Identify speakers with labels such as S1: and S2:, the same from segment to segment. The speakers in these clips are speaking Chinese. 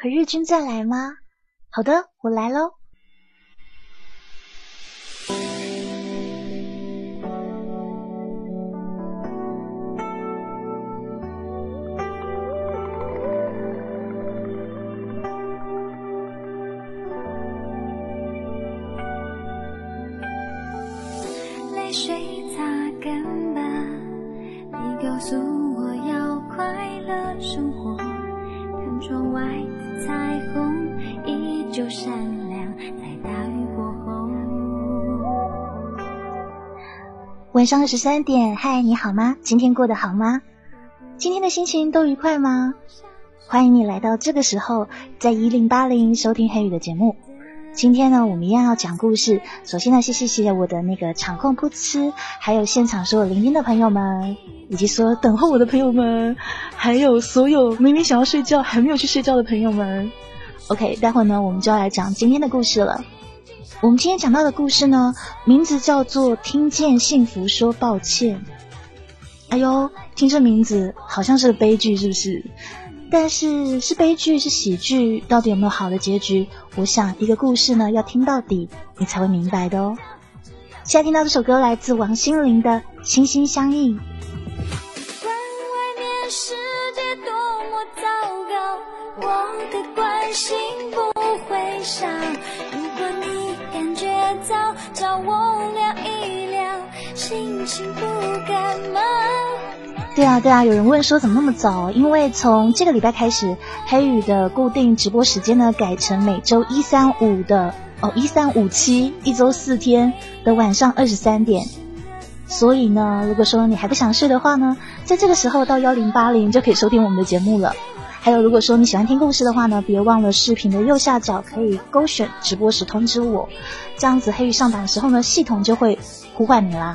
S1: 可日军再来吗？好的，我来喽。上二十三点，嗨，你好吗？今天过得好吗？今天的心情都愉快吗？欢迎你来到这个时候，在一零八零收听黑雨的节目。今天呢，我们一样要讲故事。首先呢，谢谢谢谢我的那个场控噗嗤，还有现场所有聆听的朋友们，以及所有等候我的朋友们，还有所有明明想要睡觉还没有去睡觉的朋友们。OK，待会儿呢，我们就要来讲今天的故事了。我们今天讲到的故事呢，名字叫做《听见幸福说抱歉》。哎呦，听这名字好像是个悲剧，是不是？但是是悲剧是喜剧，到底有没有好的结局？我想一个故事呢，要听到底，你才会明白的哦。现在听到这首歌来自王心凌的《心心相印》。我的关心不会少。找我聊一聊，心情不感冒。对啊，对啊，有人问说怎么那么早？因为从这个礼拜开始，黑羽的固定直播时间呢改成每周一三五的哦，一三五七，一周四天的晚上二十三点。所以呢，如果说你还不想睡的话呢，在这个时候到幺零八零就可以收听我们的节目了。还有，如果说你喜欢听故事的话呢，别忘了视频的右下角可以勾选直播时通知我，这样子黑鱼上榜的时候呢，系统就会呼唤你啦。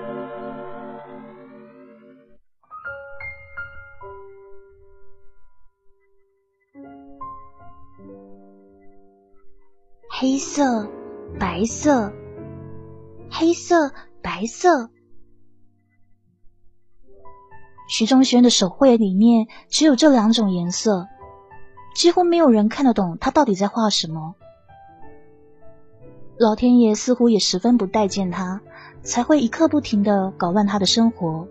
S1: 黑色，白色，黑色，白色。徐仲轩的手绘里面只有这两种颜色，几乎没有人看得懂他到底在画什么。老天爷似乎也十分不待见他，才会一刻不停的搞乱他的生活。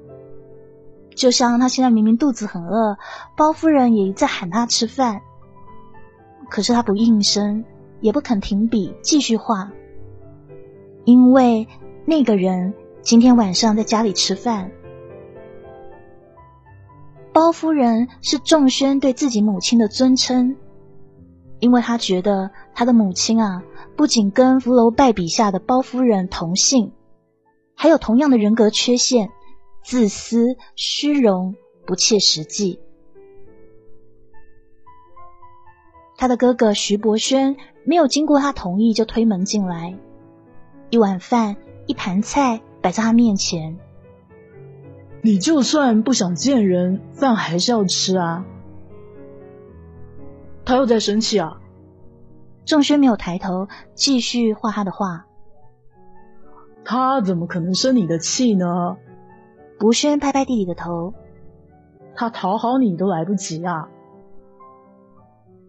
S1: 就像他现在明明肚子很饿，包夫人也在喊他吃饭，可是他不应声。也不肯停笔继续画，因为那个人今天晚上在家里吃饭。
S2: 包夫人是仲轩对自己母亲的尊称，因为他觉得他的母亲啊，不仅跟福楼拜笔下的包夫人同姓，还有同样的人格缺陷：自私、虚荣、不切实际。他的哥哥徐博轩没有经过他同意就推门进来，一碗饭、一盘菜摆在他面前。
S3: 你就算不想见人，饭还是要吃啊。他又在生气啊。
S2: 仲轩没有抬头，继续画他的画。
S3: 他怎么可能生你的气呢？
S2: 博轩拍拍弟弟的头。
S3: 他讨好你都来不及啊。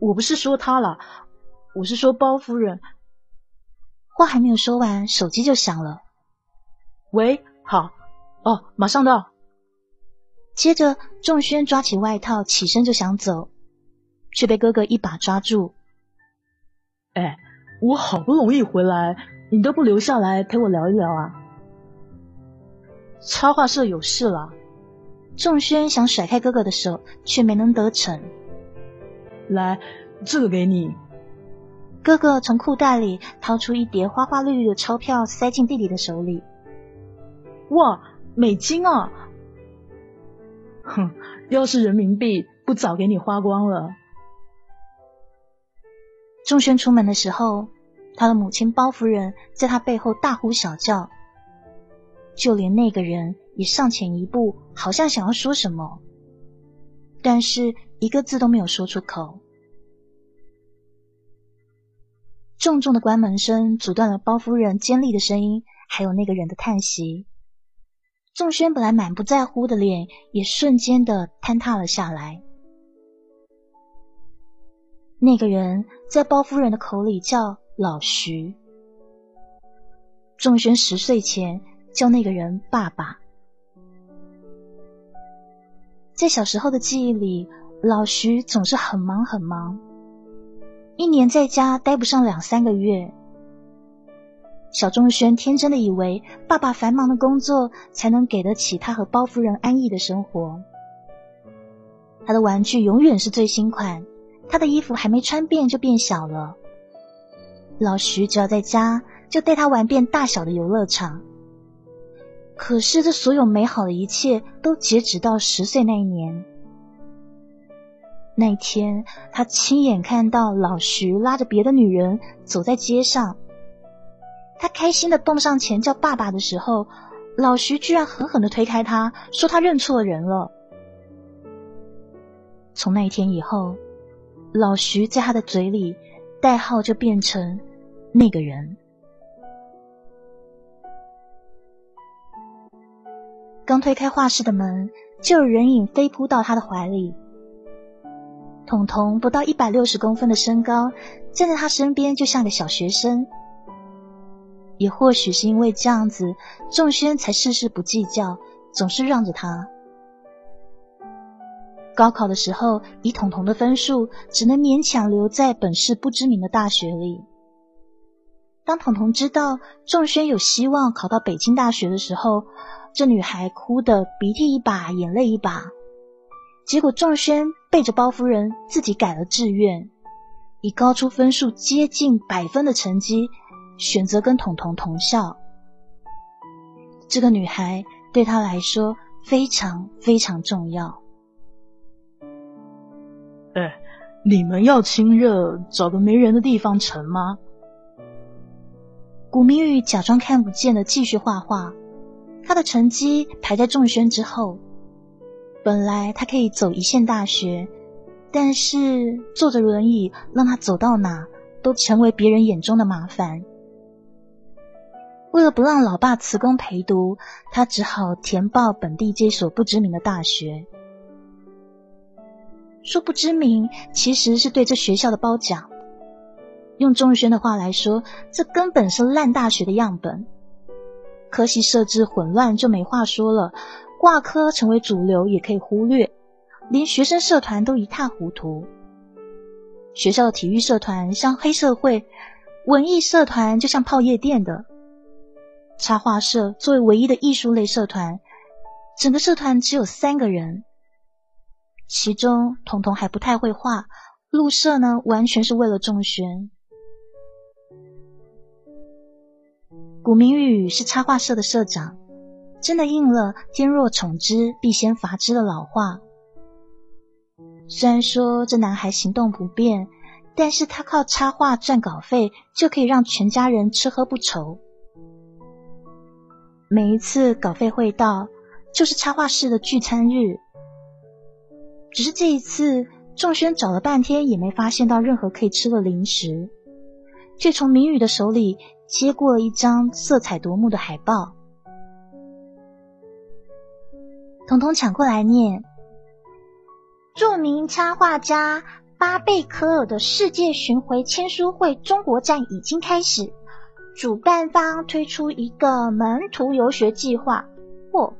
S3: 我不是说他了，我是说包夫人。
S2: 话还没有说完，手机就响了。
S3: 喂，好，哦，马上到。
S2: 接着，仲轩抓起外套，起身就想走，却被哥哥一把抓住。
S3: 哎，我好不容易回来，你都不留下来陪我聊一聊啊？插画社有事了。
S2: 仲轩想甩开哥哥的手，却没能得逞。
S3: 来，这个给你。
S2: 哥哥从裤袋里掏出一叠花花绿绿的钞票，塞进弟弟的手里。
S3: 哇，美金啊！哼，要是人民币，不早给你花光了。
S2: 仲轩出门的时候，他的母亲包夫人在他背后大呼小叫，就连那个人也上前一步，好像想要说什么，但是一个字都没有说出口。重重的关门声阻断了包夫人尖利的声音，还有那个人的叹息。仲轩本来满不在乎的脸，也瞬间的坍塌了下来。那个人在包夫人的口里叫老徐。仲轩十岁前叫那个人爸爸。在小时候的记忆里，老徐总是很忙很忙。一年在家待不上两三个月，小仲轩天真的以为爸爸繁忙的工作才能给得起他和包夫人安逸的生活。他的玩具永远是最新款，他的衣服还没穿遍就变小了。老徐只要在家，就带他玩遍大小的游乐场。可是这所有美好的一切都截止到十岁那一年。那天，他亲眼看到老徐拉着别的女人走在街上。他开心的蹦上前叫爸爸的时候，老徐居然狠狠的推开他，说他认错人了。从那一天以后，老徐在他的嘴里代号就变成那个人。刚推开画室的门，就有人影飞扑到他的怀里。彤彤不到一百六十公分的身高，站在他身边就像个小学生。也或许是因为这样子，仲轩才事事不计较，总是让着他。高考的时候，以彤彤的分数，只能勉强留在本市不知名的大学里。当彤彤知道仲轩有希望考到北京大学的时候，这女孩哭得鼻涕一把眼泪一把。结果仲轩背着包夫人自己改了志愿，以高出分数接近百分的成绩选择跟彤彤同校。这个女孩对他来说非常非常重要。
S3: 哎，你们要亲热，找个没人的地方成吗？
S2: 古明玉假装看不见的继续画画，他的成绩排在仲轩之后。本来他可以走一线大学，但是坐着轮椅让他走到哪都成为别人眼中的麻烦。为了不让老爸辞工陪读，他只好填报本地这所不知名的大学。说不知名，其实是对这学校的褒奖。用钟轩的话来说，这根本是烂大学的样本。科系设置混乱，就没话说了。挂科成为主流也可以忽略，连学生社团都一塌糊涂。学校的体育社团像黑社会，文艺社团就像泡夜店的。插画社作为唯一的艺术类社团，整个社团只有三个人，其中彤彤还不太会画，入社呢完全是为了仲轩。古明宇是插画社的社长，真的应了“天若宠之，必先伐之”的老话。虽然说这男孩行动不便，但是他靠插画赚稿费，就可以让全家人吃喝不愁。每一次稿费汇到，就是插画室的聚餐日。只是这一次，仲轩找了半天也没发现到任何可以吃的零食，却从明宇的手里。接过了一张色彩夺目的海报，统统抢过来念：“著名插画家巴贝科尔的世界巡回签书会中国站已经开始，主办方推出一个门徒游学计划，或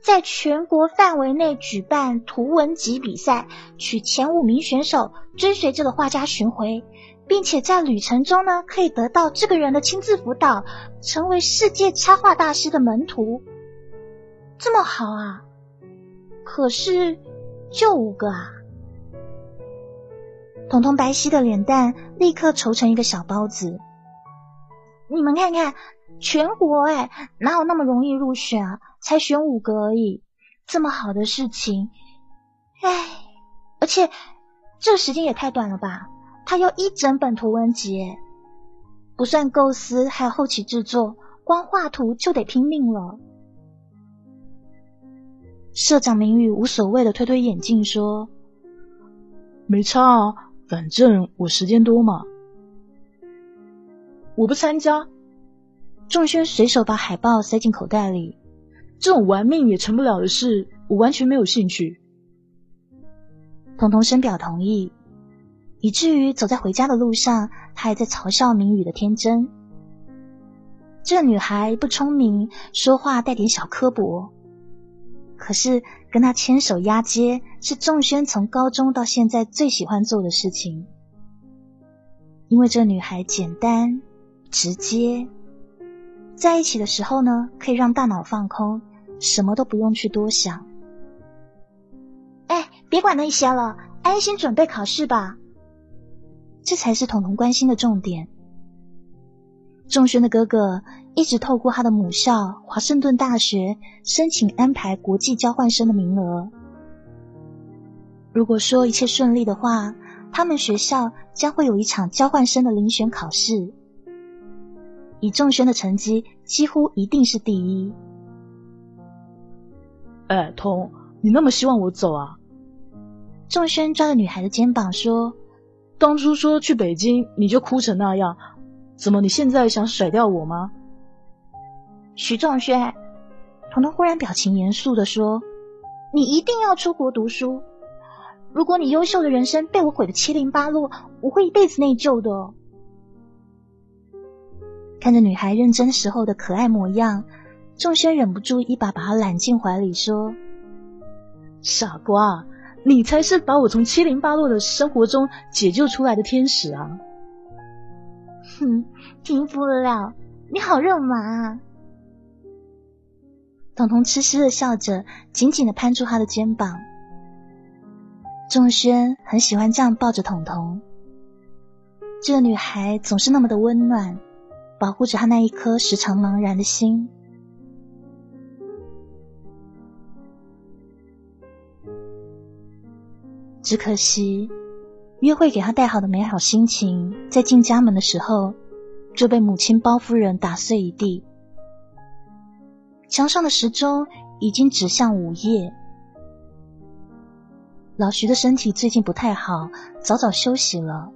S2: 在全国范围内举办图文集比赛，取前五名选手追随这个画家巡回。”并且在旅程中呢，可以得到这个人的亲自辅导，成为世界插画大师的门徒。这么好啊！可是就五个啊！彤彤白皙的脸蛋立刻愁成一个小包子。你们看看，全国哎，哪有那么容易入选啊？才选五个而已，这么好的事情，哎，而且这个时间也太短了吧！他要一整本图文集，不算构思，还有后期制作，光画图就得拼命了。社长明宇无所谓的推推眼镜说：“
S3: 没差啊，反正我时间多嘛。”我不参加。
S2: 仲轩随手把海报塞进口袋里，
S3: 这种玩命也成不了的事，我完全没有兴趣。
S2: 彤彤深表同意。以至于走在回家的路上，他还在嘲笑明宇的天真。这女孩不聪明，说话带点小刻薄。可是跟他牵手压街，是仲轩从高中到现在最喜欢做的事情。因为这女孩简单、直接，在一起的时候呢，可以让大脑放空，什么都不用去多想。哎，别管那些了，安心准备考试吧。这才是彤彤关心的重点。仲轩的哥哥一直透过他的母校华盛顿大学申请安排国际交换生的名额。如果说一切顺利的话，他们学校将会有一场交换生的遴选考试。以仲轩的成绩，几乎一定是第一。
S3: 哎，彤，你那么希望我走啊？
S2: 仲轩抓着女孩的肩膀说。
S3: 当初说去北京，你就哭成那样，怎么你现在想甩掉我吗？
S2: 徐仲轩，彤彤忽然表情严肃的说：“你一定要出国读书。如果你优秀的人生被我毁得七零八落，我会一辈子内疚的。”看着女孩认真时候的可爱模样，仲轩忍不住一把把她揽进怀里，说：“
S3: 傻瓜。”你才是把我从七零八落的生活中解救出来的天使啊！
S2: 哼，听不了，你好肉麻啊！彤彤痴痴的笑着，紧紧的攀住他的肩膀。仲轩很喜欢这样抱着彤彤，这个女孩总是那么的温暖，保护着他那一颗时常茫然的心。只可惜，约会给他带好的美好心情，在进家门的时候就被母亲包夫人打碎一地。墙上的时钟已经指向午夜。老徐的身体最近不太好，早早休息了。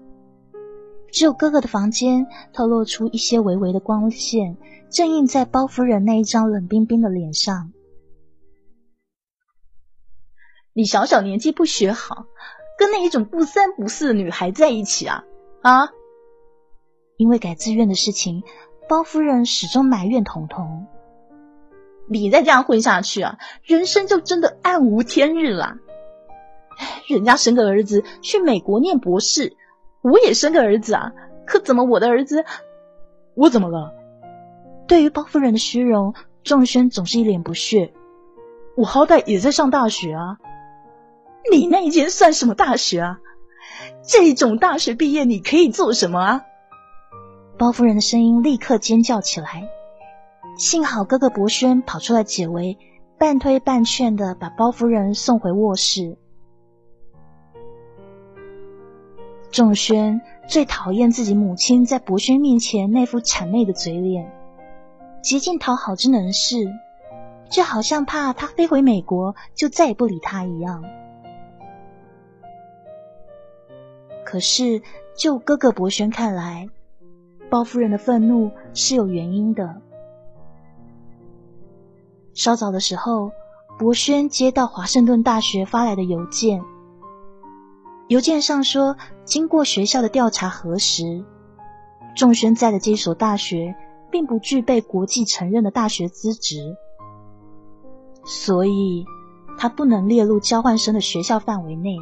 S2: 只有哥哥的房间透露出一些微微的光线，正映在包夫人那一张冷冰冰的脸上。
S3: 你小小年纪不学好，跟那一种不三不四的女孩在一起啊啊！
S2: 因为改志愿的事情，包夫人始终埋怨彤彤。
S3: 你再这样混下去啊，人生就真的暗无天日了。人家生个儿子去美国念博士，我也生个儿子啊，可怎么我的儿子，我怎么了？
S2: 对于包夫人的虚荣，仲轩总是一脸不屑。
S3: 我好歹也在上大学啊。你那一间算什么大学啊？这种大学毕业你可以做什么啊？
S2: 包夫人的声音立刻尖叫起来。幸好哥哥博轩跑出来解围，半推半劝的把包夫人送回卧室。仲轩最讨厌自己母亲在博轩面前那副谄媚的嘴脸，极尽讨好之能事，就好像怕他飞回美国就再也不理他一样。可是，就哥哥博轩看来，包夫人的愤怒是有原因的。稍早的时候，博轩接到华盛顿大学发来的邮件。邮件上说，经过学校的调查核实，仲轩在的这所大学并不具备国际承认的大学资质，所以他不能列入交换生的学校范围内。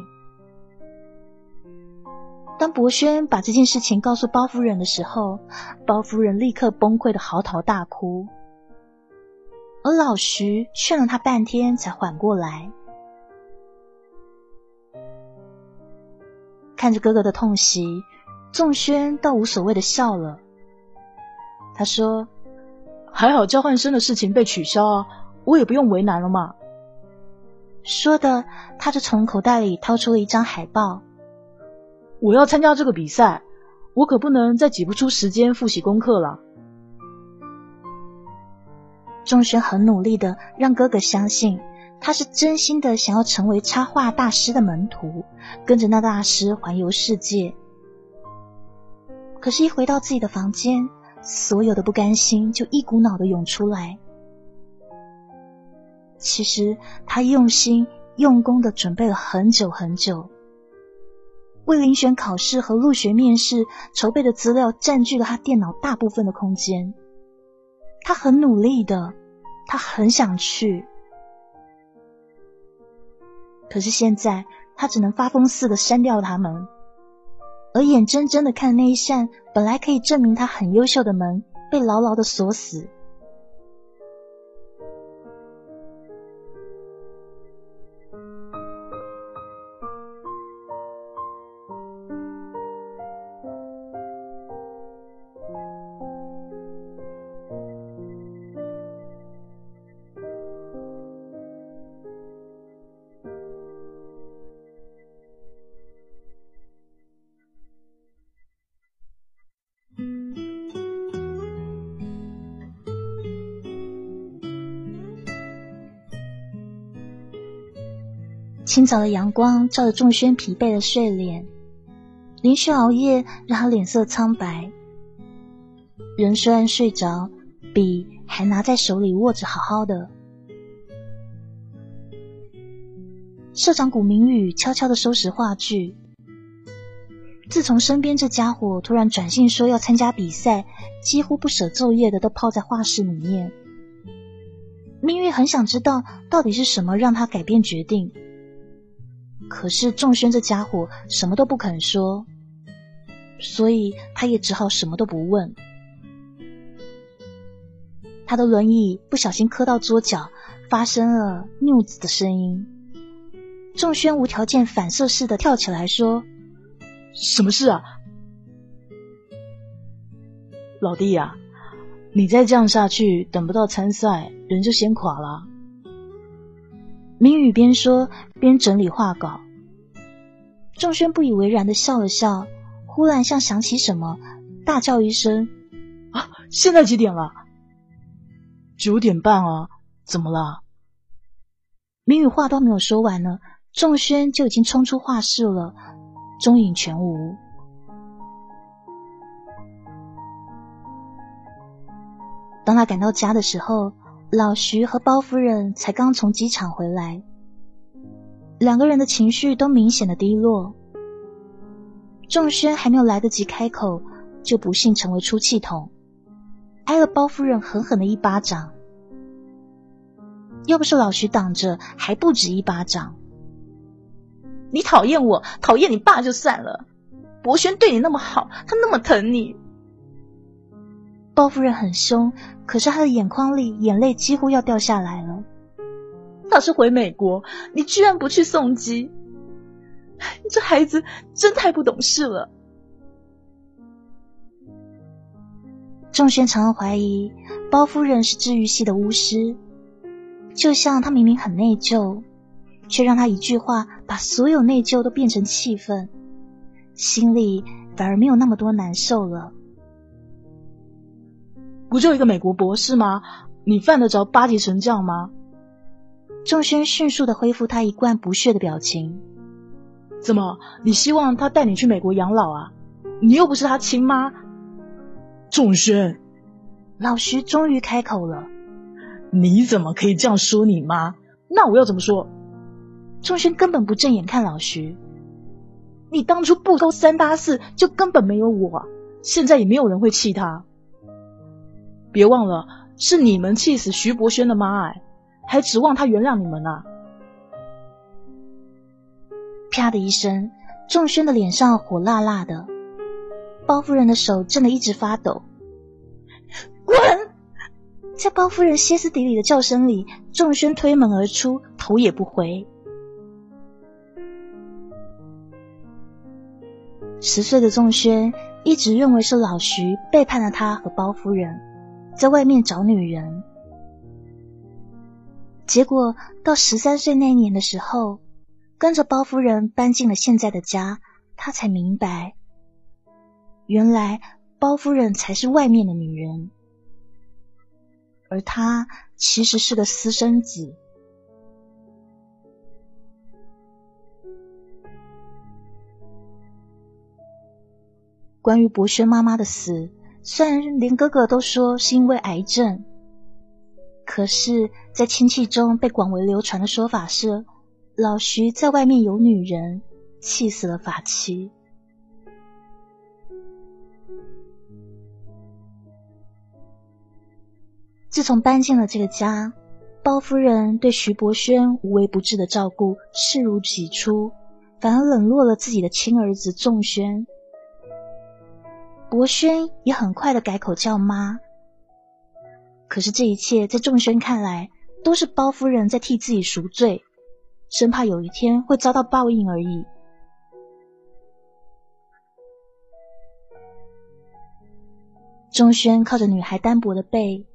S2: 当博轩把这件事情告诉包夫人的时候，包夫人立刻崩溃的嚎啕大哭，而老徐劝了他半天才缓过来。看着哥哥的痛惜，仲轩倒无所谓的笑了。他说：“
S3: 还好交换生的事情被取消啊，我也不用为难了嘛。”
S2: 说的，他就从口袋里掏出了一张海报。
S3: 我要参加这个比赛，我可不能再挤不出时间复习功课了。
S2: 仲轩很努力的让哥哥相信。他是真心的想要成为插画大师的门徒，跟着那大师环游世界。可是，一回到自己的房间，所有的不甘心就一股脑的涌出来。其实，他用心用功的准备了很久很久，为遴选考试和入学面试筹备的资料占据了他电脑大部分的空间。他很努力的，他很想去。可是现在，他只能发疯似的删掉他们，而眼睁睁的看那一扇本来可以证明他很优秀的门被牢牢的锁死。清早的阳光照着仲轩疲惫的睡脸，连续熬夜让他脸色苍白。人虽然睡着，笔还拿在手里握着好好的。社长古明宇悄悄的收拾话剧。自从身边这家伙突然转信说要参加比赛，几乎不舍昼夜的都泡在画室里面。明宇很想知道到底是什么让他改变决定。可是仲轩这家伙什么都不肯说，所以他也只好什么都不问。他的轮椅不小心磕到桌角，发生了“拗”子的声音。仲轩无条件反射似的跳起来说：“
S3: 什么事啊，老弟呀？你再这样下去，等不到参赛，人就先垮了。”
S2: 明宇边说边整理画稿，仲轩不以为然的笑了笑，忽然像想起什么，大叫一声：“
S3: 啊！现在几点了？九点半啊！怎么了？”
S2: 明宇话都没有说完呢，仲轩就已经冲出画室了，踪影全无。当他赶到家的时候。老徐和包夫人才刚从机场回来，两个人的情绪都明显的低落。仲轩还没有来得及开口，就不幸成为出气筒，挨了包夫人狠狠的一巴掌。要不是老徐挡着，还不止一巴掌。
S3: 你讨厌我，讨厌你爸就算了，博轩对你那么好，他那么疼你。
S2: 包夫人很凶，可是她的眼眶里眼泪几乎要掉下来了。
S3: 他是回美国，你居然不去送机，这孩子真太不懂事了。
S2: 仲轩常常怀疑包夫人是治愈系的巫师，就像他明明很内疚，却让他一句话把所有内疚都变成气愤，心里反而没有那么多难受了。
S3: 不就一个美国博士吗？你犯得着八级神将吗？
S2: 仲轩迅速的恢复他一贯不屑的表情。
S3: 怎么？你希望他带你去美国养老啊？你又不是他亲妈。仲轩，
S2: 老徐终于开口了。
S3: 你怎么可以这样说你妈？那我要怎么说？
S2: 仲轩根本不正眼看老徐。
S3: 你当初不勾三搭四，就根本没有我，现在也没有人会气他。别忘了，是你们气死徐博轩的妈哎。还指望他原谅你们啊？
S2: 啪的一声，仲轩的脸上火辣辣的，包夫人的手震得一直发抖。滚！在包夫人歇斯底里的叫声里，仲轩推门而出，头也不回。十岁的仲轩一直认为是老徐背叛了他和包夫人，在外面找女人。结果到十三岁那年的时候，跟着包夫人搬进了现在的家，他才明白，原来包夫人才是外面的女人，而他其实是个私生子。关于博轩妈妈的死，虽然连哥哥都说是因为癌症。可是，在亲戚中被广为流传的说法是，老徐在外面有女人，气死了法妻。自从搬进了这个家，包夫人对徐伯轩无微不至的照顾视如己出，反而冷落了自己的亲儿子仲轩。伯轩也很快的改口叫妈。可是这一切在仲轩看来，都是包夫人在替自己赎罪，生怕有一天会遭到报应而已。仲轩靠着女孩单薄的背，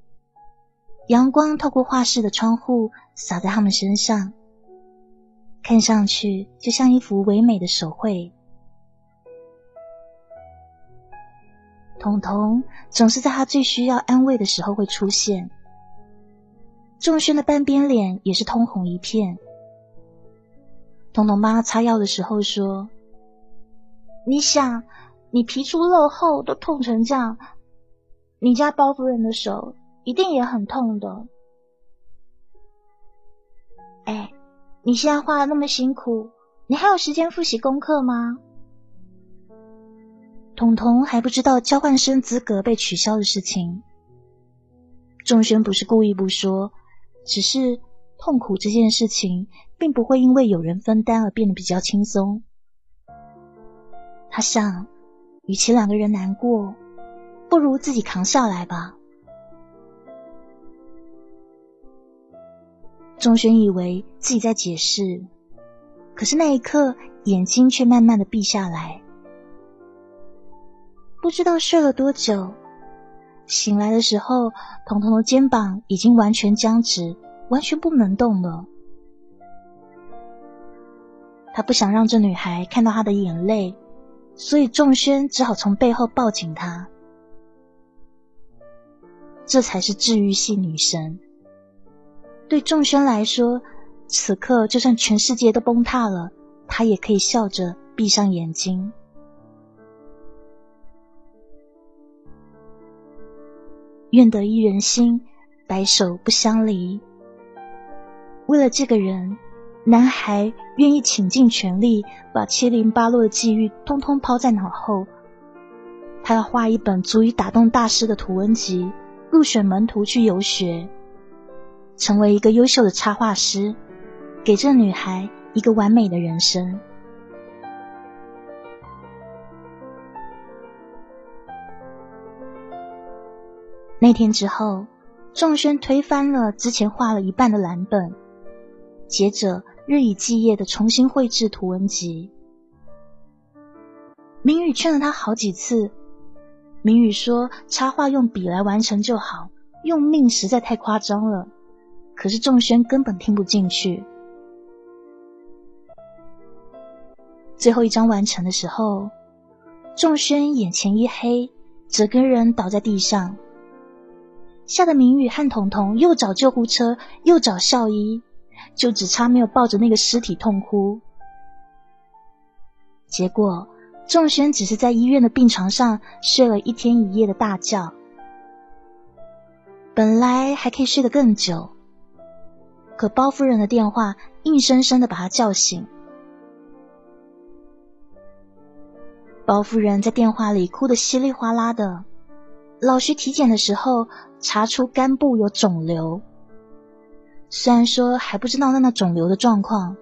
S2: 阳光透过画室的窗户洒在他们身上，看上去就像一幅唯美的手绘。彤彤总是在他最需要安慰的时候会出现。仲轩的半边脸也是通红一片。彤彤妈擦药的时候说：“你想，你皮粗肉厚都痛成这样，你家包夫人的手一定也很痛的。哎，你现在画的那么辛苦，你还有时间复习功课吗？”彤彤还不知道交换生资格被取消的事情。仲轩不是故意不说，只是痛苦这件事情并不会因为有人分担而变得比较轻松。他想，与其两个人难过，不如自己扛下来吧。仲轩以为自己在解释，可是那一刻，眼睛却慢慢的闭下来。不知道睡了多久，醒来的时候，彤彤的肩膀已经完全僵直，完全不能动了。他不想让这女孩看到他的眼泪，所以仲轩只好从背后抱紧她。这才是治愈系女神。对仲轩来说，此刻就算全世界都崩塌了，他也可以笑着闭上眼睛。愿得一人心，白首不相离。为了这个人，男孩愿意倾尽全力，把七零八落的际遇通通抛在脑后。他要画一本足以打动大师的图文集，入选门徒去游学，成为一个优秀的插画师，给这女孩一个完美的人生。那天之后，仲轩推翻了之前画了一半的蓝本，接着日以继夜的重新绘制图文集。明宇劝了他好几次，明宇说插画用笔来完成就好，用命实在太夸张了。可是仲轩根本听不进去。最后一张完成的时候，仲轩眼前一黑，整个人倒在地上，吓得明宇和彤彤又找救护车，又找校医，就只差没有抱着那个尸体痛哭。结果。仲轩只是在医院的病床上睡了一天一夜的大觉，本来还可以睡得更久，可包夫人的电话硬生生的把他叫醒。包夫人在电话里哭得稀里哗啦的。老徐体检的时候查出肝部有肿瘤，虽然说还不知道那那肿瘤的状况，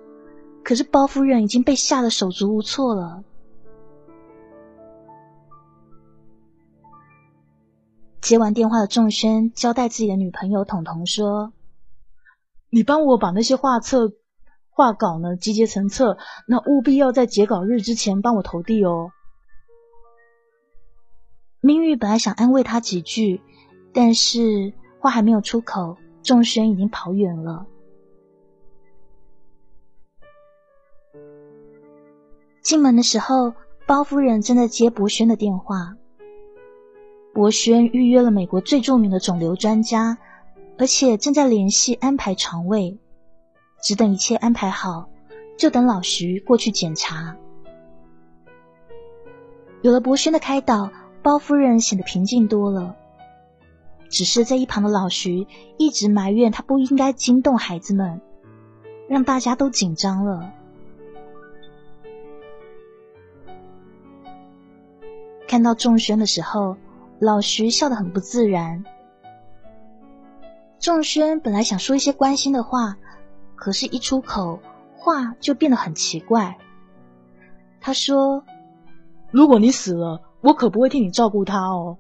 S2: 可是包夫人已经被吓得手足无措了。接完电话的仲轩交代自己的女朋友彤彤说：“你帮我把那些画册、画稿呢集结成册，那务必要在截稿日之前帮我投递哦。”明玉本来想安慰他几句，但是话还没有出口，仲轩已经跑远了。进门的时候，包夫人正在接博轩的电话。博轩预约了美国最著名的肿瘤专家，而且正在联系安排床位，只等一切安排好，就等老徐过去检查。有了博轩的开导，包夫人显得平静多了。只是在一旁的老徐一直埋怨他不应该惊动孩子们，让大家都紧张了。看到仲轩的时候。老徐笑得很不自然。仲轩本来想说一些关心的话，可是，一出口，话就变得很奇怪。他说：“如果你死了，我可不会替你照顾他哦。”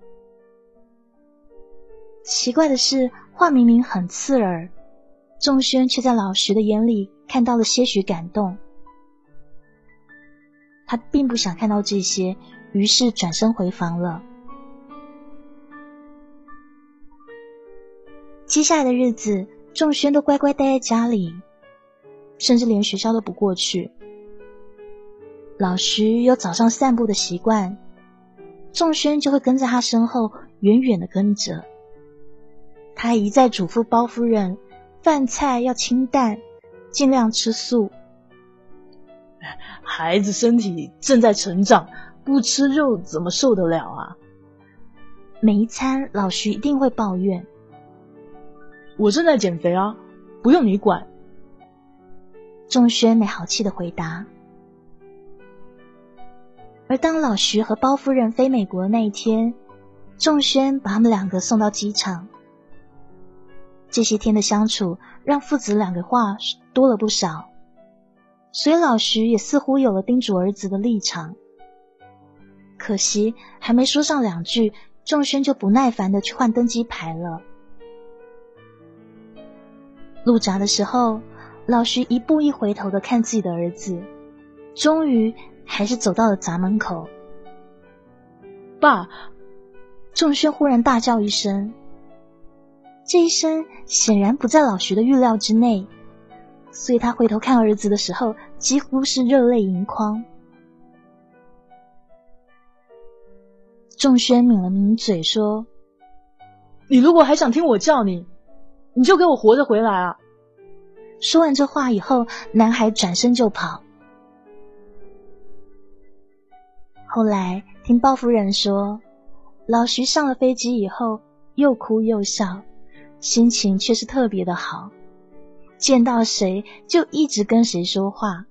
S2: 奇怪的是，话明明很刺耳，仲轩却在老徐的眼里看到了些许感动。他并不想看到这些，于是转身回房了。接下来的日子，仲轩都乖乖待在家里，甚至连学校都不过去。老徐有早上散步的习惯，仲轩就会跟在他身后，远远的跟着。他一再嘱咐包夫人，饭菜要清淡，尽量吃素。孩子身体正在成长，不吃肉怎么受得了啊？每一餐，老徐一定会抱怨。我正在减肥啊，不用你管。仲轩没好气的回答。而当老徐和包夫人飞美国那一天，仲轩把他们两个送到机场。这些天的相处，让父子两个话多了不少，所以老徐也似乎有了叮嘱儿子的立场。可惜还没说上两句，仲轩就不耐烦的去换登机牌了。路闸的时候，老徐一步一回头的看自己的儿子，终于还是走到了闸门口。爸！仲轩忽然大叫一声，这一声显然不在老徐的预料之内，所以他回头看儿子的时候，几乎是热泪盈眶。仲轩抿了抿嘴说：“你如果还想听我叫你。”你就给我活着回来啊！说完这话以后，男孩转身就跑。后来听鲍夫人说，老徐上了飞机以后又哭又笑，心情却是特别的好，见到谁就一直跟谁说话，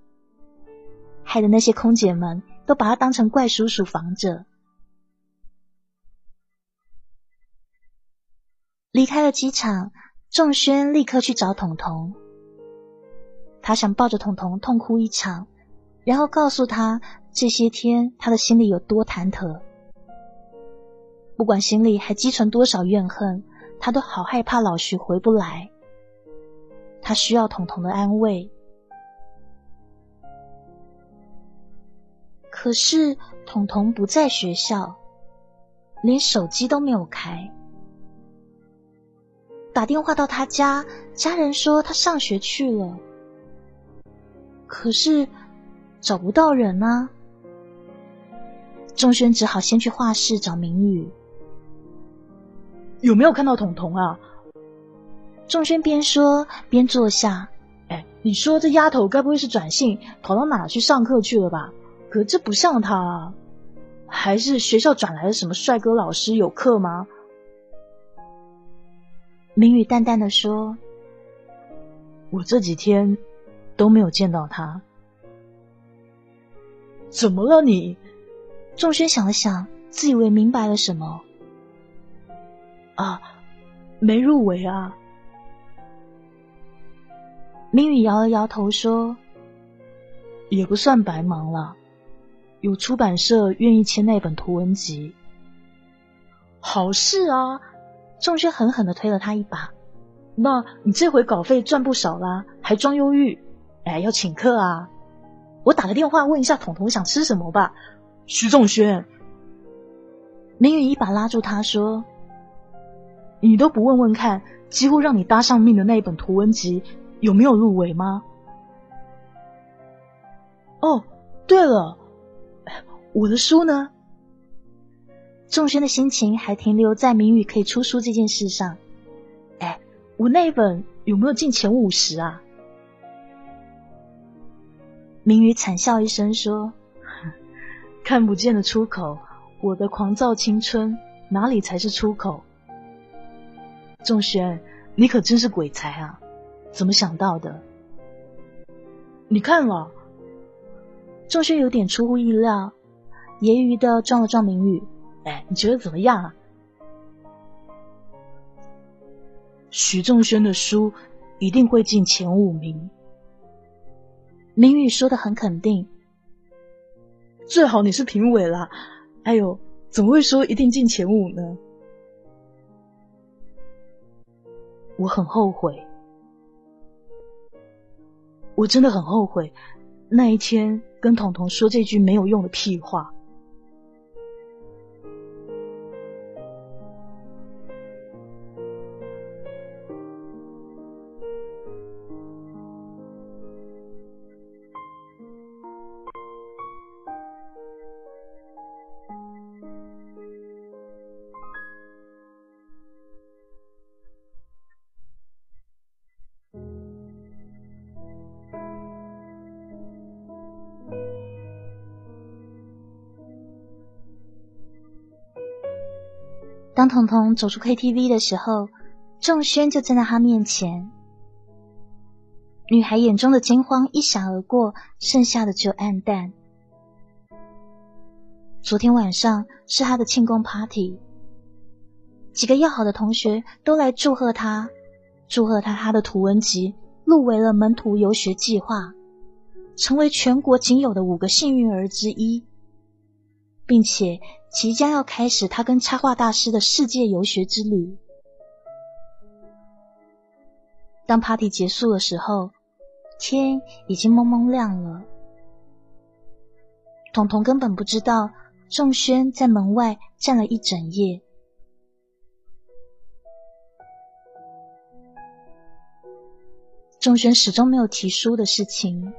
S2: 害得那些空姐们都把他当成怪叔叔防着。离开了机场。仲轩立刻去找彤彤，他想抱着彤彤痛哭一场，然后告诉他这些天他的心里有多忐忑。不管心里还积存多少怨恨，他都好害怕老徐回不来。他需要彤彤的安慰。可是彤彤不在学校，连手机都没有开。打电话到他家，家人说他上学去了，可是找不到人啊。仲轩只好先去画室找明宇，
S3: 有没有看到彤彤啊？
S2: 仲轩边说边坐下。
S3: 哎，你说这丫头该不会是转性跑到哪去上课去了吧？可这不像她啊，还是学校转来的什么帅哥老师有课吗？
S2: 明宇淡淡的说：“
S3: 我这几天都没有见到他，怎么了你？”
S2: 仲轩想了想，自以为明白了什么。
S3: 啊，没入围啊。
S2: 明宇摇了摇头说：“
S3: 也不算白忙了，有出版社愿意签那本图文集，好事啊。”
S2: 仲轩狠狠的推了他一把，
S3: 那你这回稿费赚不少啦，还装忧郁，哎，要请客啊！我打个电话问一下彤彤想吃什么吧。徐仲轩，
S2: 明宇一把拉住他说：“
S3: 你都不问问看，几乎让你搭上命的那一本图文集有没有入围吗？”哦，对了，我的书呢？
S2: 仲轩的心情还停留在明宇可以出书这件事上。
S3: 哎，我那一本有没有进前五十啊？
S2: 明宇惨笑一声说：“
S3: 看不见的出口，我的狂躁青春哪里才是出口？”仲轩，你可真是鬼才啊！怎么想到的？你看了？
S2: 仲轩有点出乎意料，揶揄的撞了撞明宇。
S3: 哎，你觉得怎么样啊？徐仲轩的书一定会进前五名。
S2: 明宇说的很肯定，
S3: 最好你是评委啦。哎呦，怎么会说一定进前五呢？我很后悔，我真的很后悔那一天跟彤彤说这句没有用的屁话。
S2: 彤彤走出 KTV 的时候，仲轩就站在他面前。女孩眼中的惊慌一闪而过，剩下的只有暗淡。昨天晚上是他的庆功 party，几个要好的同学都来祝贺他，祝贺他他的图文集入围了门徒游学计划，成为全国仅有的五个幸运儿之一。并且即将要开始他跟插画大师的世界游学之旅。当 party 结束的时候，天已经蒙蒙亮了。彤彤根本不知道仲轩在门外站了一整夜。仲轩始终没有提书的事情。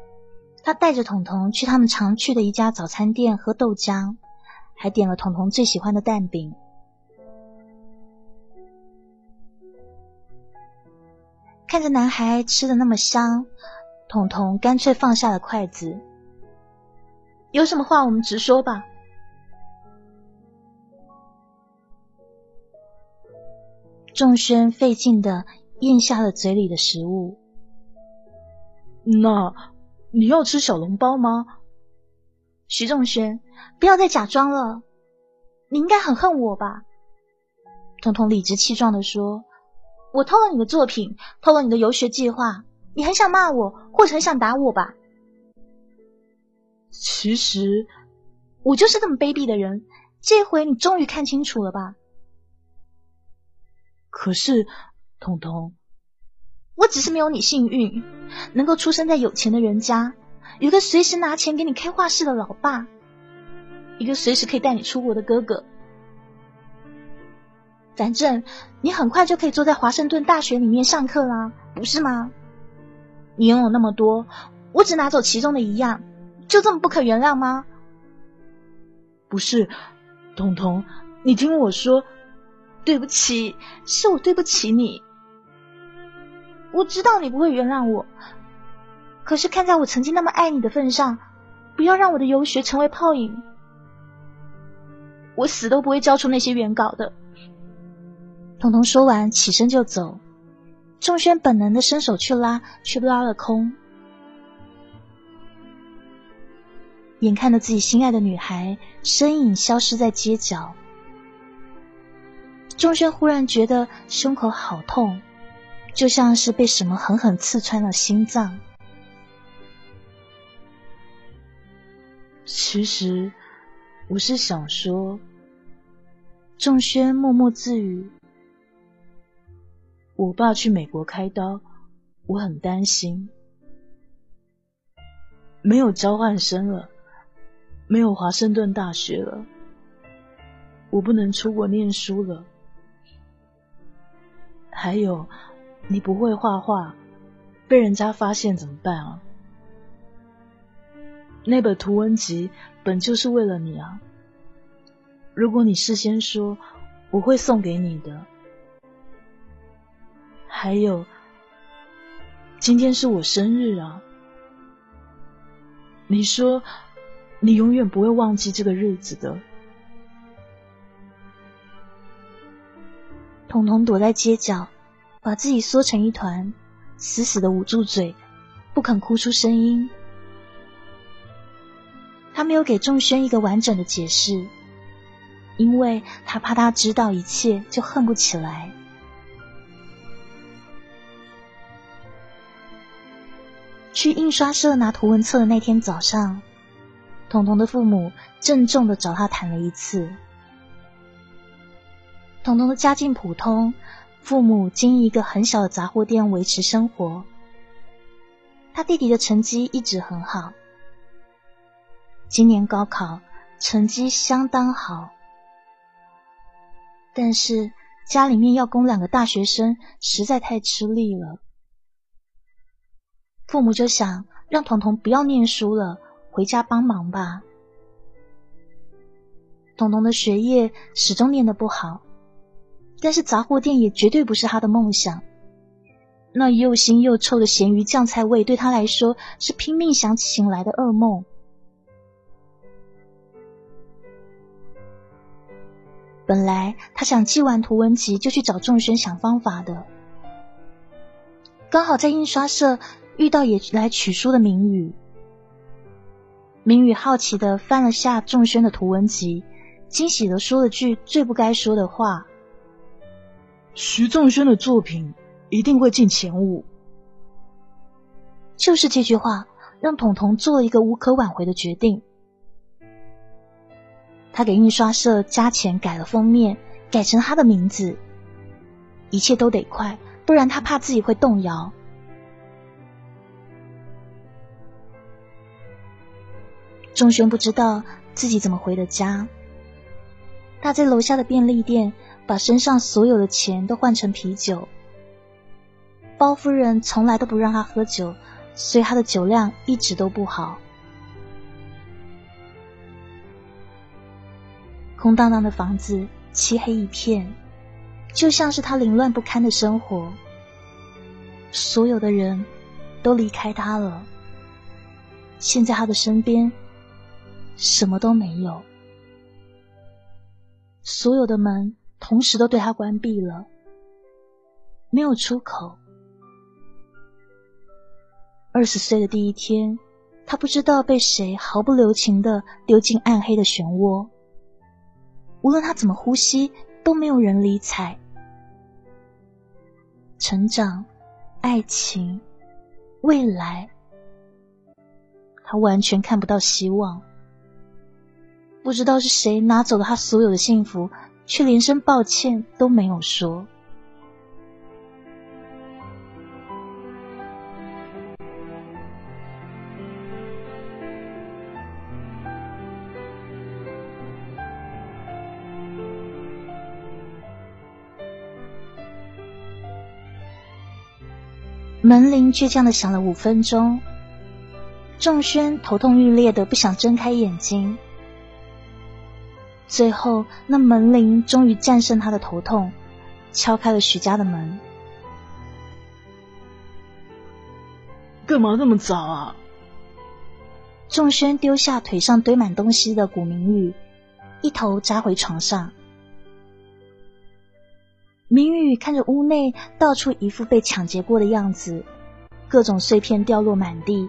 S2: 他带着彤彤去他们常去的一家早餐店喝豆浆。还点了彤彤最喜欢的蛋饼，看着男孩吃的那么香，彤彤干脆放下了筷子。有什么话我们直说吧。仲轩费劲的咽下了嘴里的食物。
S3: 那你要吃小笼包吗？
S2: 徐仲轩，不要再假装了，你应该很恨我吧？彤彤理直气壮的说：“我偷了你的作品，偷了你的游学计划，你很想骂我，或者很想打我吧？”
S3: 其实
S2: 我就是这么卑鄙的人，这回你终于看清楚了吧？
S3: 可是，彤彤，
S2: 我只是没有你幸运，能够出生在有钱的人家。有个随时拿钱给你开画室的老爸，
S4: 一个随时可以带你出国的哥哥。反正你很快就可以坐在华盛顿大学里面上课啦，不是吗？你拥有那么多，我只拿走其中的一样，就这么不可原谅吗？
S3: 不是，彤彤，你听我说，
S4: 对不起，是我对不起你。我知道你不会原谅我，可是看在我曾经那么爱你的份上，不要让我的游学成为泡影。我死都不会交出那些原稿的。
S2: 彤彤说完，起身就走。仲轩本能的伸手去拉，却拉了空。眼看着自己心爱的女孩身影消失在街角，仲轩忽然觉得胸口好痛，就像是被什么狠狠刺穿了心脏。
S3: 其实，我是想说，
S2: 仲轩默默自语。
S3: 我爸去美国开刀，我很担心。没有交换生了，没有华盛顿大学了，我不能出国念书了。还有，你不会画画，被人家发现怎么办啊？那本图文集本就是为了你啊！如果你事先说，我会送给你的。还有，今天是我生日啊！你说，你永远不会忘记这个日子的。
S2: 彤彤躲在街角，把自己缩成一团，死死的捂住嘴，不肯哭出声音。他没有给仲轩一个完整的解释，因为他怕他知道一切就恨不起来。去印刷社拿图文册的那天早上，彤彤的父母郑重的找他谈了一次。彤彤的家境普通，父母经营一个很小的杂货店维持生活。他弟弟的成绩一直很好，今年高考成绩相当好，但是家里面要供两个大学生，实在太吃力了。父母就想让彤彤不要念书了，回家帮忙吧。彤彤的学业始终念得不好，但是杂货店也绝对不是他的梦想。那又腥又臭的咸鱼酱菜味对他来说是拼命想醒来的噩梦。本来他想寄完图文集就去找仲轩想方法的，刚好在印刷社。遇到也来取书的明宇，明宇好奇的翻了下仲轩的图文集，惊喜的说了句最不该说的话：“
S3: 徐仲轩的作品一定会进前五。”
S2: 就是这句话，让彤彤做了一个无可挽回的决定。他给印刷社加钱改了封面，改成他的名字。一切都得快，不然他怕自己会动摇。仲轩不知道自己怎么回的家，他在楼下的便利店把身上所有的钱都换成啤酒。包夫人从来都不让他喝酒，所以他的酒量一直都不好。空荡荡的房子，漆黑一片，就像是他凌乱不堪的生活。所有的人都离开他了，现在他的身边。什么都没有，所有的门同时都对他关闭了，没有出口。二十岁的第一天，他不知道被谁毫不留情的丢进暗黑的漩涡，无论他怎么呼吸，都没有人理睬。成长、爱情、未来，他完全看不到希望。不知道是谁拿走了他所有的幸福，却连声抱歉都没有说。门铃倔强的响了五分钟，仲轩头痛欲裂的不想睁开眼睛。最后，那门铃终于战胜他的头痛，敲开了徐家的门。
S3: 干嘛那么早啊？
S2: 仲轩丢下腿上堆满东西的古明玉，一头扎回床上。明宇看着屋内到处一副被抢劫过的样子，各种碎片掉落满地。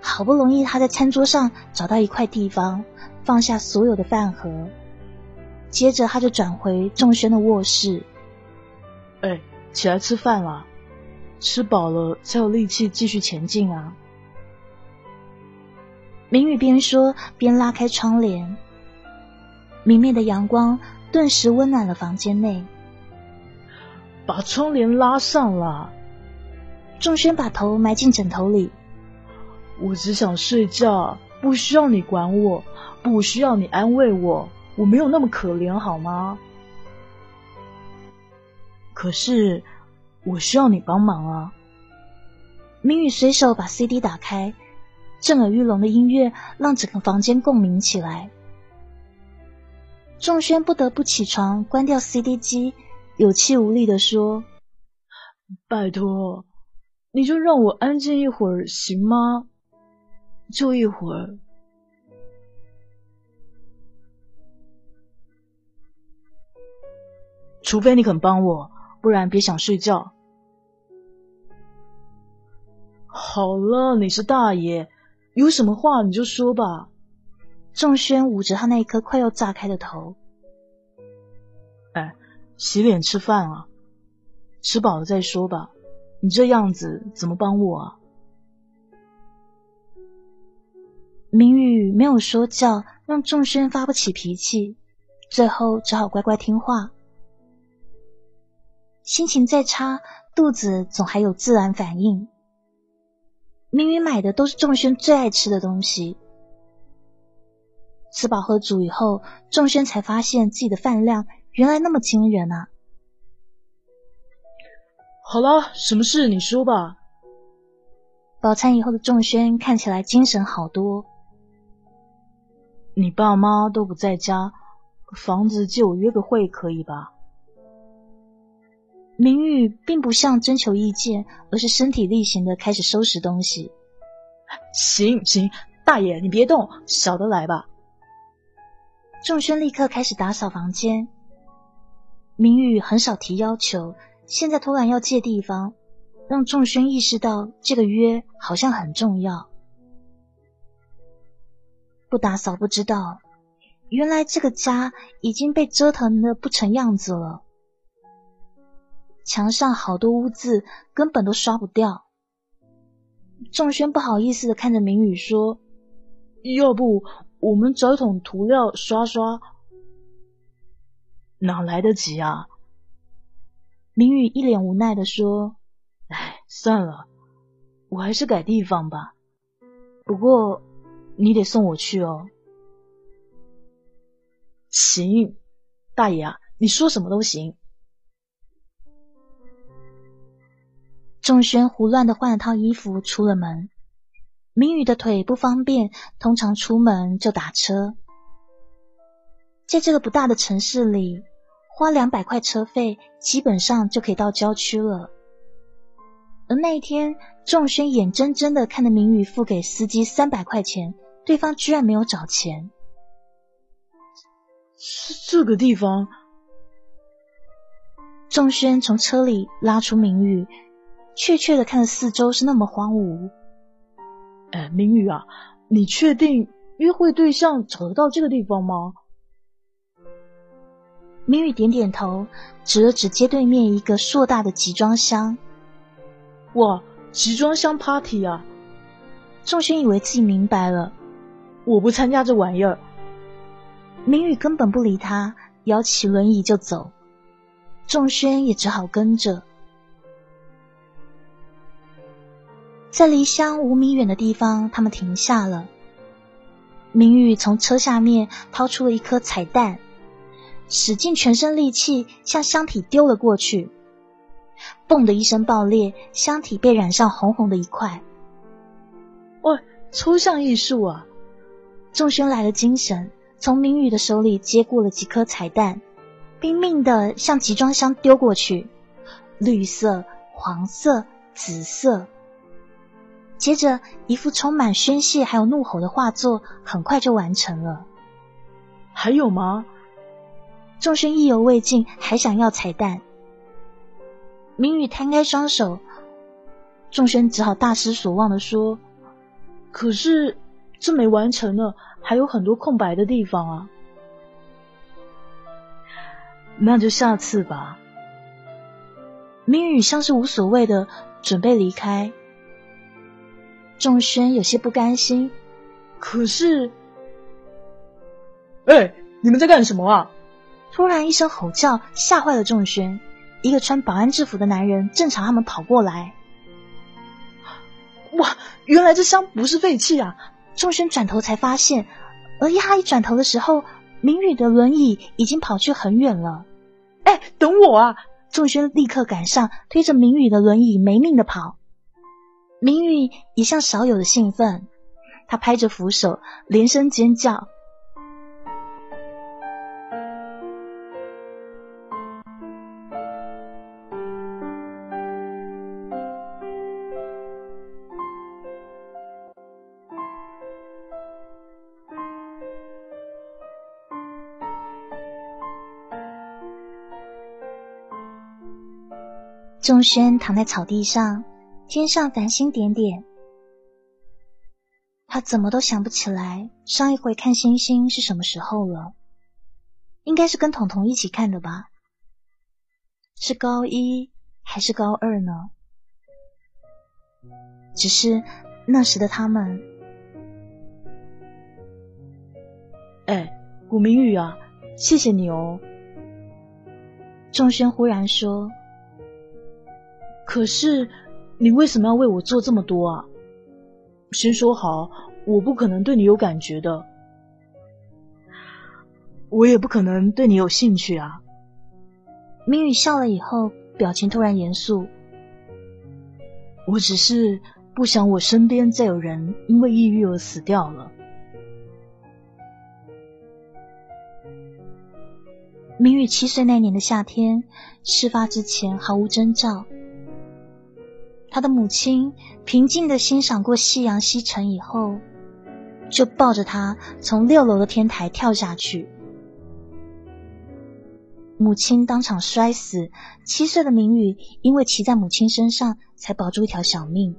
S2: 好不容易他在餐桌上找到一块地方，放下所有的饭盒，接着他就转回仲轩的卧室。
S3: 哎，起来吃饭了，吃饱了才有力气继续前进啊！
S2: 明宇边说边拉开窗帘，明媚的阳光顿时温暖了房间内。
S3: 把窗帘拉上了。
S2: 仲轩把头埋进枕头里。
S3: 我只想睡觉，不需要你管我，不需要你安慰我，我没有那么可怜，好吗？可是我需要你帮忙啊！
S2: 明宇随手把 CD 打开，震耳欲聋的音乐让整个房间共鸣起来。仲轩不得不起床，关掉 CD 机。有气无力的说：“
S3: 拜托，你就让我安静一会儿行吗？就一会儿。除非你肯帮我，不然别想睡觉。好了，你是大爷，有什么话你就说吧。”
S2: 仲轩捂着他那一颗快要炸开的头。
S3: 洗脸吃饭啊，吃饱了再说吧。你这样子怎么帮我啊？
S2: 明宇没有说教，让仲轩发不起脾气，最后只好乖乖听话。心情再差，肚子总还有自然反应。明宇买的都是仲轩最爱吃的东西。吃饱喝足以后，仲轩才发现自己的饭量。原来那么惊人啊！
S3: 好了，什么事你说吧。
S2: 饱餐以后的仲轩看起来精神好多。
S3: 你爸妈都不在家，房子借我约个会可以吧？
S2: 明玉并不像征求意见，而是身体力行的开始收拾东西。
S3: 行行，大爷你别动，小的来吧。
S2: 仲轩立刻开始打扫房间。明宇很少提要求，现在突然要借地方，让仲轩意识到这个约好像很重要。不打扫不知道，原来这个家已经被折腾的不成样子了。墙上好多污渍，根本都刷不掉。仲轩不好意思的看着明宇说：“
S3: 要不我们找桶涂料刷刷。”哪来得及啊！
S2: 明宇一脸无奈的说：“
S3: 哎，算了，我还是改地方吧。不过你得送我去哦。”行，大爷啊，你说什么都行。
S2: 仲轩胡乱的换了套衣服，出了门。明宇的腿不方便，通常出门就打车。在这个不大的城市里。花两百块车费，基本上就可以到郊区了。而那一天，仲轩眼睁睁的看着明宇付给司机三百块钱，对方居然没有找钱。
S3: 是这个地方。
S2: 仲轩从车里拉出明宇，怯怯的看着四周，是那么荒芜。
S3: 哎，明宇啊，你确定约会对象找得到这个地方吗？
S2: 明宇点点头，指了指街对面一个硕大的集装箱。
S3: 哇，集装箱 party 啊！
S2: 仲轩以为自己明白了，
S3: 我不参加这玩意儿。
S2: 明宇根本不理他，摇起轮椅就走。仲轩也只好跟着。在离乡五米远的地方，他们停下了。明宇从车下面掏出了一颗彩蛋。使尽全身力气向箱体丢了过去，嘣的一声爆裂，箱体被染上红红的一块。
S3: 喂，抽象艺术啊！
S2: 仲轩来了精神，从明宇的手里接过了几颗彩蛋，拼命的向集装箱丢过去。绿色、黄色、紫色。接着，一幅充满宣泄还有怒吼的画作很快就完成了。
S3: 还有吗？
S2: 仲轩意犹未尽，还想要彩蛋。明宇摊开双手，仲轩只好大失所望的说：“
S3: 可是这没完成呢，还有很多空白的地方啊。那就下次吧。”
S2: 明宇像是无所谓的准备离开。仲轩有些不甘心，
S3: 可是，哎，你们在干什么啊？
S2: 突然一声吼叫，吓坏了仲轩。一个穿保安制服的男人正朝他们跑过来。
S3: 哇，原来这箱不是废弃啊！
S2: 仲轩转头才发现，而他一转头的时候，明宇的轮椅已经跑去很远了。
S3: 哎，等我啊！
S2: 仲轩立刻赶上，推着明宇的轮椅没命的跑。明宇一向少有的兴奋，他拍着扶手，连声尖叫。仲轩躺在草地上。天上繁星点点，他怎么都想不起来上一回看星星是什么时候了。应该是跟彤彤一起看的吧？是高一还是高二呢？只是那时的他们……
S3: 哎，古明宇啊，谢谢你哦。
S2: 仲轩忽然说：“
S3: 可是……”你为什么要为我做这么多啊？先说好，我不可能对你有感觉的，我也不可能对你有兴趣啊。
S2: 明宇笑了以后，表情突然严肃。
S3: 我只是不想我身边再有人因为抑郁而死掉了。
S2: 明宇七岁那年的夏天，事发之前毫无征兆。他的母亲平静的欣赏过夕阳西沉以后，就抱着他从六楼的天台跳下去。母亲当场摔死，七岁的明宇因为骑在母亲身上才保住一条小命。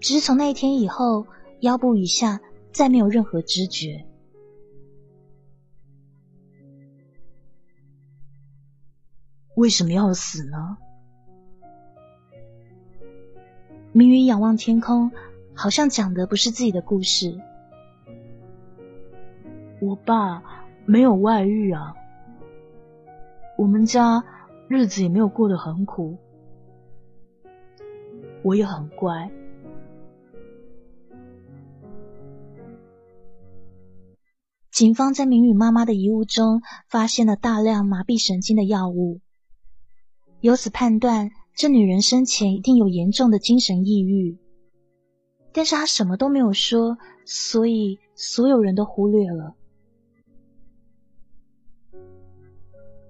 S2: 只是从那一天以后，腰部以下再没有任何知觉。
S3: 为什么要死呢？
S2: 明宇仰望天空，好像讲的不是自己的故事。
S3: 我爸没有外遇啊，我们家日子也没有过得很苦，我也很乖。
S2: 警方在明宇妈妈的遗物中发现了大量麻痹神经的药物，由此判断。这女人生前一定有严重的精神抑郁，但是她什么都没有说，所以所有人都忽略了。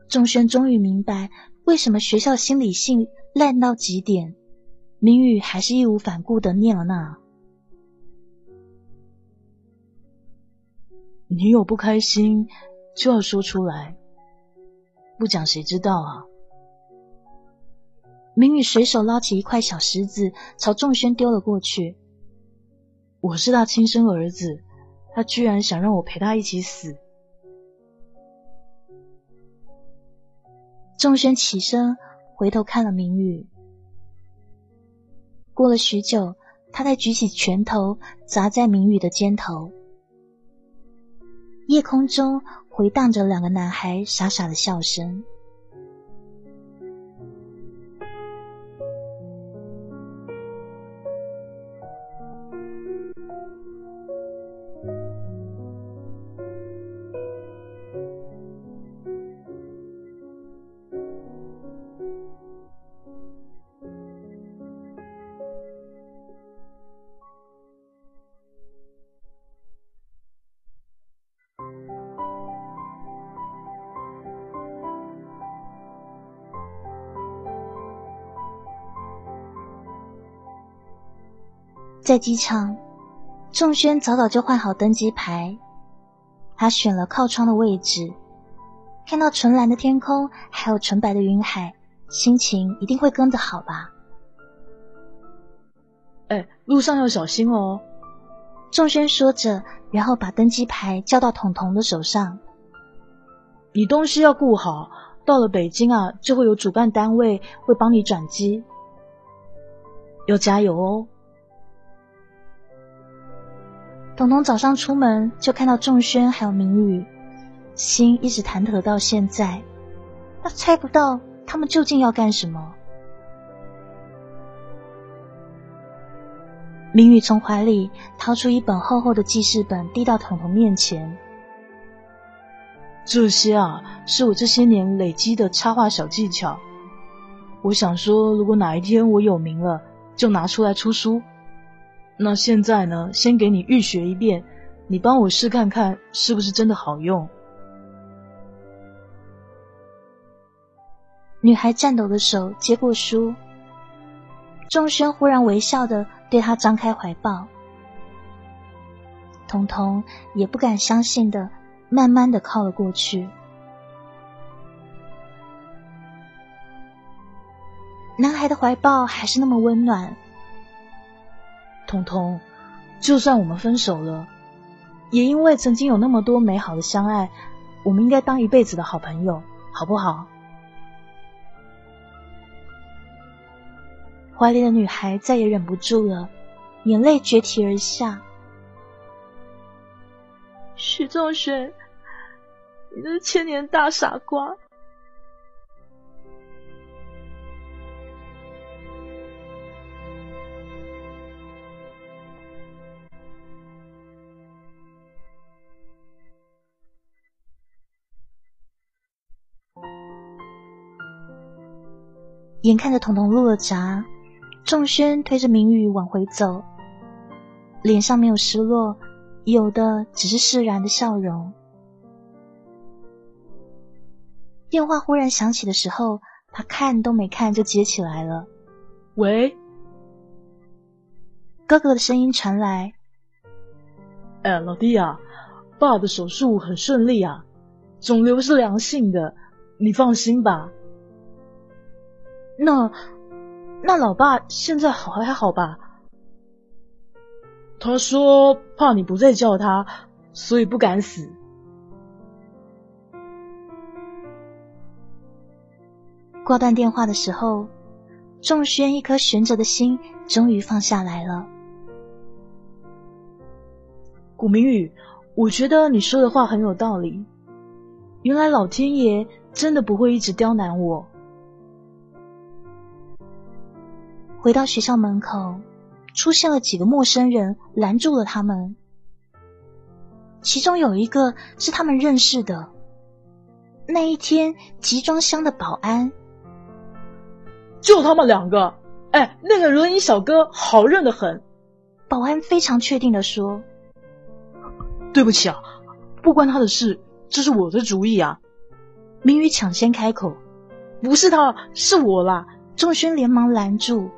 S2: 仲轩终于明白，为什么学校心理性烂到极点，明宇还是义无反顾的念了那。
S3: 你有不开心就要说出来，不讲谁知道啊？
S2: 明宇随手捞起一块小石子，朝仲轩丢了过去。
S3: 我是他亲生儿子，他居然想让我陪他一起死。
S2: 仲轩起身，回头看了明宇。过了许久，他才举起拳头砸在明宇的肩头。夜空中回荡着两个男孩傻傻的笑声。在机场，仲轩早早就换好登机牌，他选了靠窗的位置，看到纯蓝的天空，还有纯白的云海，心情一定会跟着好吧？
S3: 哎，路上要小心哦。
S2: 仲轩说着，然后把登机牌交到彤彤的手上。
S3: 你东西要顾好，到了北京啊，就会有主办单位会帮你转机，要加油哦。
S2: 彤彤早上出门就看到仲轩还有明宇，心一直忐忑到现在，他猜不到他们究竟要干什么。明宇从怀里掏出一本厚厚的记事本，递到彤彤面前。
S3: 这些啊，是我这些年累积的插画小技巧。我想说，如果哪一天我有名了，就拿出来出书。那现在呢，先给你预学一遍，你帮我试看看，是不是真的好用？
S2: 女孩颤抖的手接过书，仲轩忽然微笑的。对她张开怀抱，彤彤也不敢相信的，慢慢的靠了过去。男孩的怀抱还是那么温暖。
S3: 彤彤，就算我们分手了，也因为曾经有那么多美好的相爱，我们应该当一辈子的好朋友，好不好？
S2: 怀里的女孩再也忍不住了，眼泪决堤而下。
S1: 许仲轩，你的千年大傻瓜。
S2: 眼看着彤彤落了闸。仲轩推着明宇往回走，脸上没有失落，有的只是释然的笑容。电话忽然响起的时候，他看都没看就接起来了。
S3: 喂，
S2: 哥哥的声音传来。
S3: 哎，老弟啊，爸的手术很顺利啊，肿瘤是良性的，你放心吧。
S2: 那。
S3: 那老爸现在好还好吧？他说怕你不再叫他，所以不敢死。
S2: 挂断电话的时候，仲轩一颗悬着的心终于放下来了。
S3: 古明宇，我觉得你说的话很有道理。原来老天爷真的不会一直刁难我。
S2: 回到学校门口，出现了几个陌生人，拦住了他们。其中有一个是他们认识的，那一天集装箱的保安。
S3: 就他们两个，哎，那个轮椅小哥好认得很。
S2: 保安非常确定的说：“
S3: 对不起啊，不关他的事，这是我的主意啊。”
S2: 明宇抢先开口：“
S3: 不是他，是我啦！”
S2: 仲勋连忙拦住。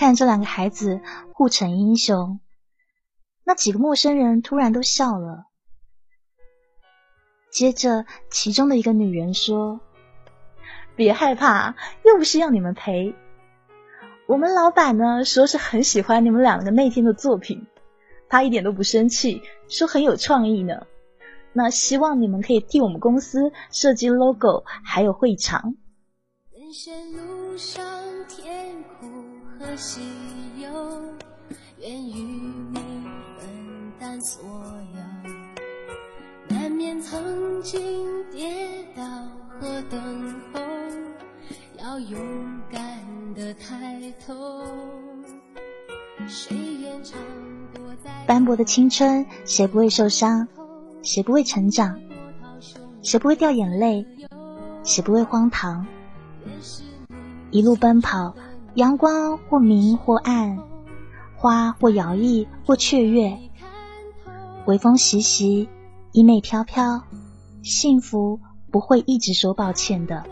S2: 看这两个孩子互成英雄，那几个陌生人突然都笑了。接着，其中的一个女人说：“
S1: 别害怕，又不是要你们赔。我们老板呢，说是很喜欢你们两个那天的作品，他一点都不生气，说很有创意呢。那希望你们可以替我们公司设计 logo，还有会场。”人生路上和西游，愿与你分担所有。难免曾经跌倒和等候，要勇敢的抬头。谁愿常躲在斑驳的青春，谁不会受伤？谁不会成长？谁不会掉眼泪？谁不会荒唐？一路奔跑。阳光或明或暗，花或摇曳或雀跃，微风习习，衣袂飘飘，幸福不会一直说抱歉的。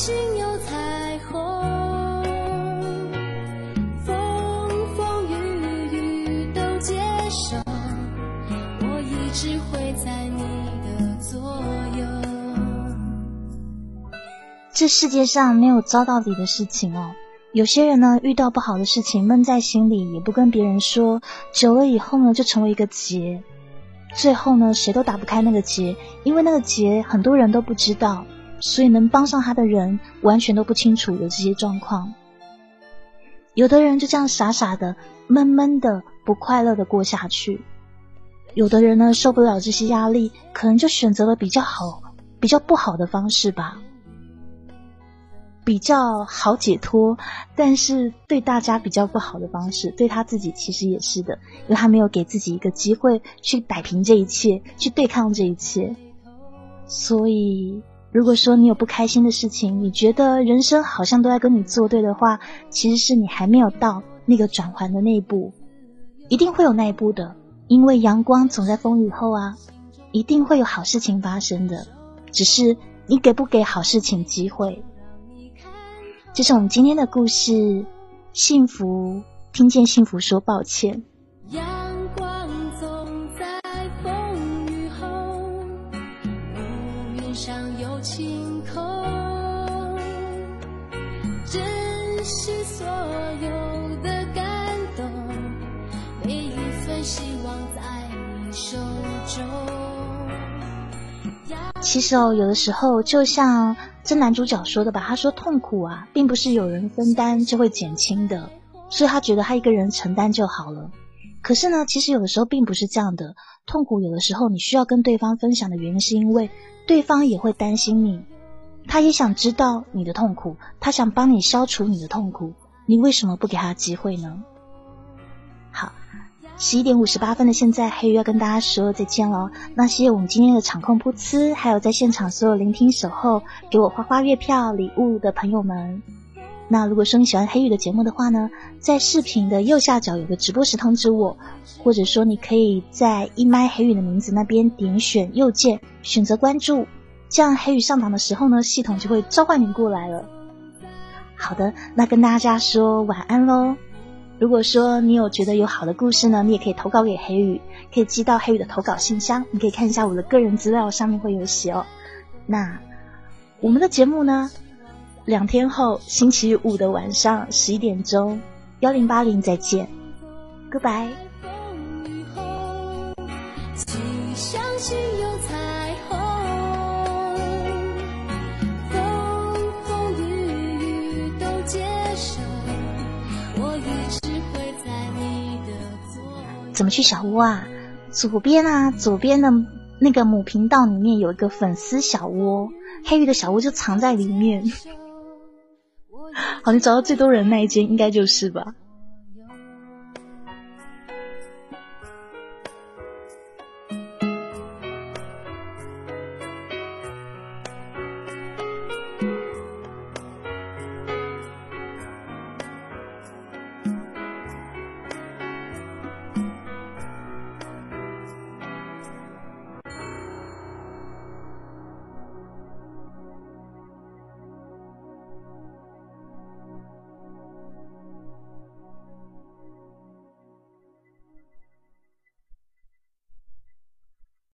S1: 心有彩虹。风风雨雨都接受，我一直会在你的左右。
S2: 这世界上没有糟到底的事情哦。有些人呢，遇到不好的事情闷在心里，也不跟别人说，久了以后呢，就成为一个结。最后呢，谁都打不开那个结，因为那个结很多人都不知道，所以能帮上他的人完全都不清楚有这些状况。有的人就这样傻傻的、闷闷的、不快乐的过下去；有的人呢，受不了这些压力，可能就选择了比较好、比较不好的方式吧。比较好解脱，但是对大家比较不好的方式，对他自己其实也是的，因为他没有给自己一个机会去摆平这一切，去对抗这一切。所以，如果说你有不开心的事情，你觉得人生好像都在跟你作对的话，其实是你还没有到那个转环的那一步，一定会有那一步的，因为阳光总在风雨后啊，一定会有好事情发生的，只是你给不给好事情机会。这是我们今天的故事，幸福听见幸福说抱歉。其实哦，有的时候就像这男主角说的吧，他说痛苦啊，并不是有人分担就会减轻的，所以他觉得他一个人承担就好了。可是呢，其实有的时候并不是这样的，痛苦有的时候你需要跟对方分享的原因，是因为对方也会担心你，他也想知道你的痛苦，他想帮你消除你的痛苦，你为什么不给他机会呢？十一点五十八分的现在，黑鱼要跟大家说再见了。那谢谢我们今天的场控噗呲，还有在现场所有聆听守候给我花花月票礼物的朋友们。那如果说你喜欢黑鱼的节目的话呢，在视频的右下角有个直播时通知我，或者说你可以在一麦黑鱼的名字那边点选右键选择关注，这样黑鱼上档的时候呢，系统就会召唤你过来了。好的，那跟大家说晚安喽。如果说你有觉得有好的故事呢，你也可以投稿给黑雨，可以寄到黑雨的投稿信箱。你可以看一下我的个人资料，上面会有写哦。那我们的节目呢，两天后星期五的晚上十一点钟，幺零八零再见，Goodbye。
S1: 请相信
S2: 怎么去小屋啊？左边啊，左边的那个母频道里面有一个粉丝小窝，黑鱼的小窝就藏在里面。好，你找到最多人那一间应该就是吧？